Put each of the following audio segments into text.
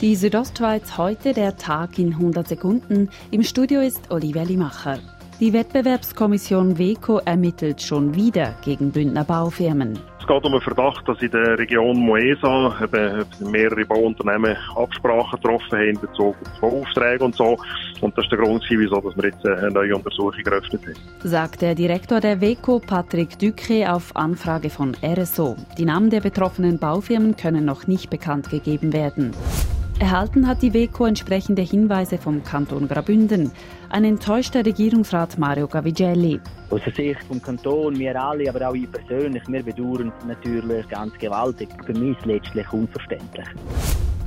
Die Südostschweiz heute der Tag in 100 Sekunden. Im Studio ist Olivia Limacher. Die Wettbewerbskommission WECO ermittelt schon wieder gegen Bündner Baufirmen. Es geht um einen Verdacht, dass in der Region Moesa mehrere Bauunternehmen Absprachen getroffen haben in Bezug auf Bauaufträge und so. Und das ist der Grund, wieso wir jetzt eine neue Untersuchung eröffnet haben. Sagt der Direktor der WECO, Patrick Ducre, auf Anfrage von RSO. Die Namen der betroffenen Baufirmen können noch nicht bekannt gegeben werden. Erhalten hat die WECO entsprechende Hinweise vom Kanton Grabünden. Ein enttäuschter Regierungsrat Mario Gavigelli. Aus der Sicht vom Kanton, wir alle, aber auch ich persönlich, wir bedauern natürlich ganz gewaltig. Für mich letztlich unverständlich.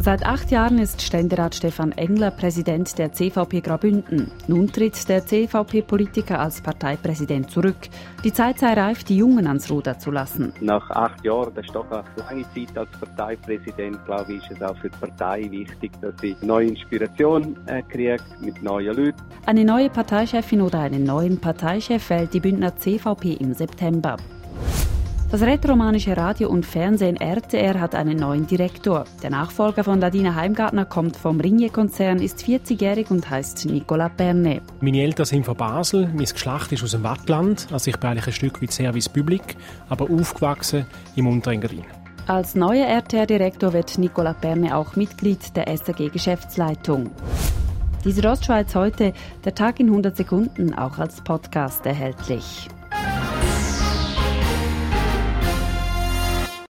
Seit acht Jahren ist Ständerat Stefan Engler Präsident der CVP Grabünden. Nun tritt der CVP-Politiker als Parteipräsident zurück. Die Zeit sei reif, die Jungen ans Ruder zu lassen. Nach acht Jahren, das ist doch eine lange Zeit als Parteipräsident, glaube ich, ist es auch für die Partei wichtig, dass sie neue Inspiration äh, kriegt mit neuen Leuten. Eine neue Parteichefin oder einen neuen Parteichef wählt die Bündner CVP im September. Das rätoromanische Radio und Fernsehen RTR hat einen neuen Direktor. Der Nachfolger von Ladina Heimgartner kommt vom Ringier-Konzern, ist 40-jährig und heißt Nicola Perne. Meine Eltern sind von Basel, mein Geschlecht ist aus dem Wattland, also ich bin eigentlich ein Stück wie Service Public, aber aufgewachsen im Unterengadin. Als neuer RTR-Direktor wird Nicola Perne auch Mitglied der SAG-Geschäftsleitung. Diese Ostschweiz heute, der Tag in 100 Sekunden, auch als Podcast erhältlich.